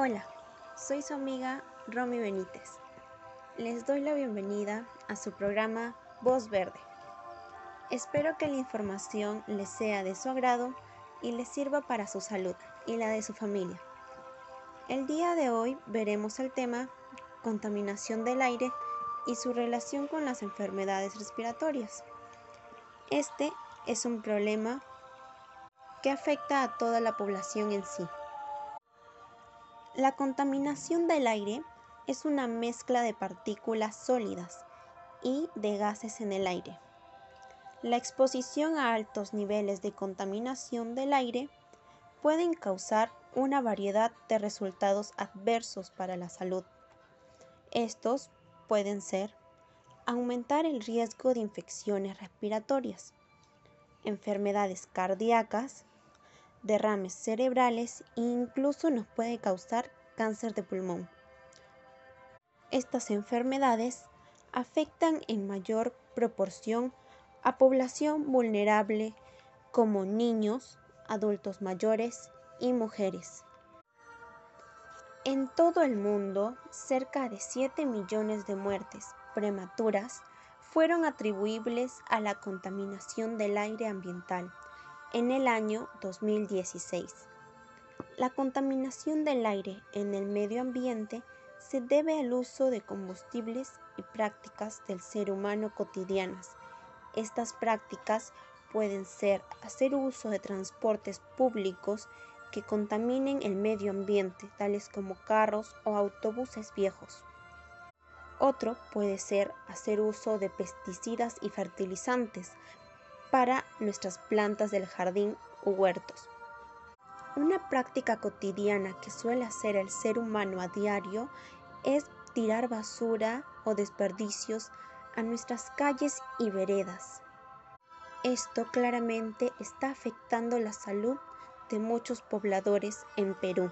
Hola, soy su amiga Romy Benítez. Les doy la bienvenida a su programa Voz Verde. Espero que la información les sea de su agrado y les sirva para su salud y la de su familia. El día de hoy veremos el tema contaminación del aire y su relación con las enfermedades respiratorias. Este es un problema que afecta a toda la población en sí. La contaminación del aire es una mezcla de partículas sólidas y de gases en el aire. La exposición a altos niveles de contaminación del aire pueden causar una variedad de resultados adversos para la salud. Estos pueden ser aumentar el riesgo de infecciones respiratorias, enfermedades cardíacas, derrames cerebrales e incluso nos puede causar cáncer de pulmón. Estas enfermedades afectan en mayor proporción a población vulnerable como niños, adultos mayores y mujeres. En todo el mundo, cerca de 7 millones de muertes prematuras fueron atribuibles a la contaminación del aire ambiental en el año 2016. La contaminación del aire en el medio ambiente se debe al uso de combustibles y prácticas del ser humano cotidianas. Estas prácticas pueden ser hacer uso de transportes públicos que contaminen el medio ambiente, tales como carros o autobuses viejos. Otro puede ser hacer uso de pesticidas y fertilizantes para nuestras plantas del jardín u huertos. Una práctica cotidiana que suele hacer el ser humano a diario es tirar basura o desperdicios a nuestras calles y veredas. Esto claramente está afectando la salud de muchos pobladores en Perú.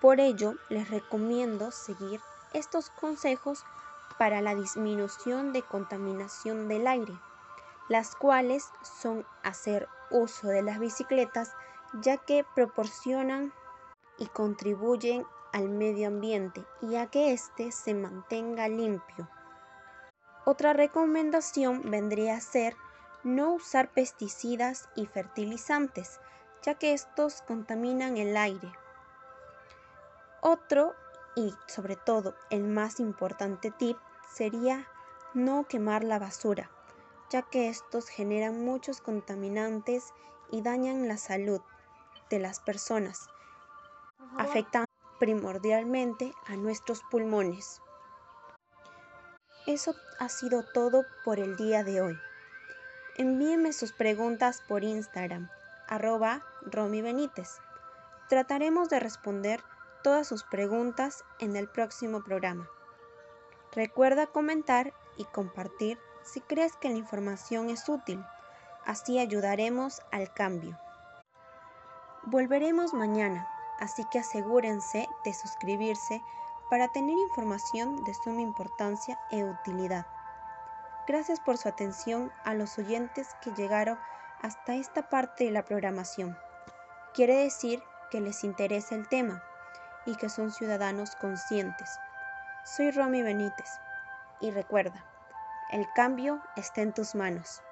Por ello, les recomiendo seguir estos consejos para la disminución de contaminación del aire las cuales son hacer uso de las bicicletas ya que proporcionan y contribuyen al medio ambiente y a que éste se mantenga limpio. Otra recomendación vendría a ser no usar pesticidas y fertilizantes, ya que estos contaminan el aire. Otro y sobre todo el más importante tip sería no quemar la basura ya que estos generan muchos contaminantes y dañan la salud de las personas, afectan primordialmente a nuestros pulmones. Eso ha sido todo por el día de hoy. Envíenme sus preguntas por Instagram, arroba Romy Benítez. Trataremos de responder todas sus preguntas en el próximo programa. Recuerda comentar y compartir si crees que la información es útil. Así ayudaremos al cambio. Volveremos mañana, así que asegúrense de suscribirse para tener información de suma importancia e utilidad. Gracias por su atención a los oyentes que llegaron hasta esta parte de la programación. Quiere decir que les interesa el tema y que son ciudadanos conscientes. Soy Romy Benítez y recuerda, el cambio está en tus manos.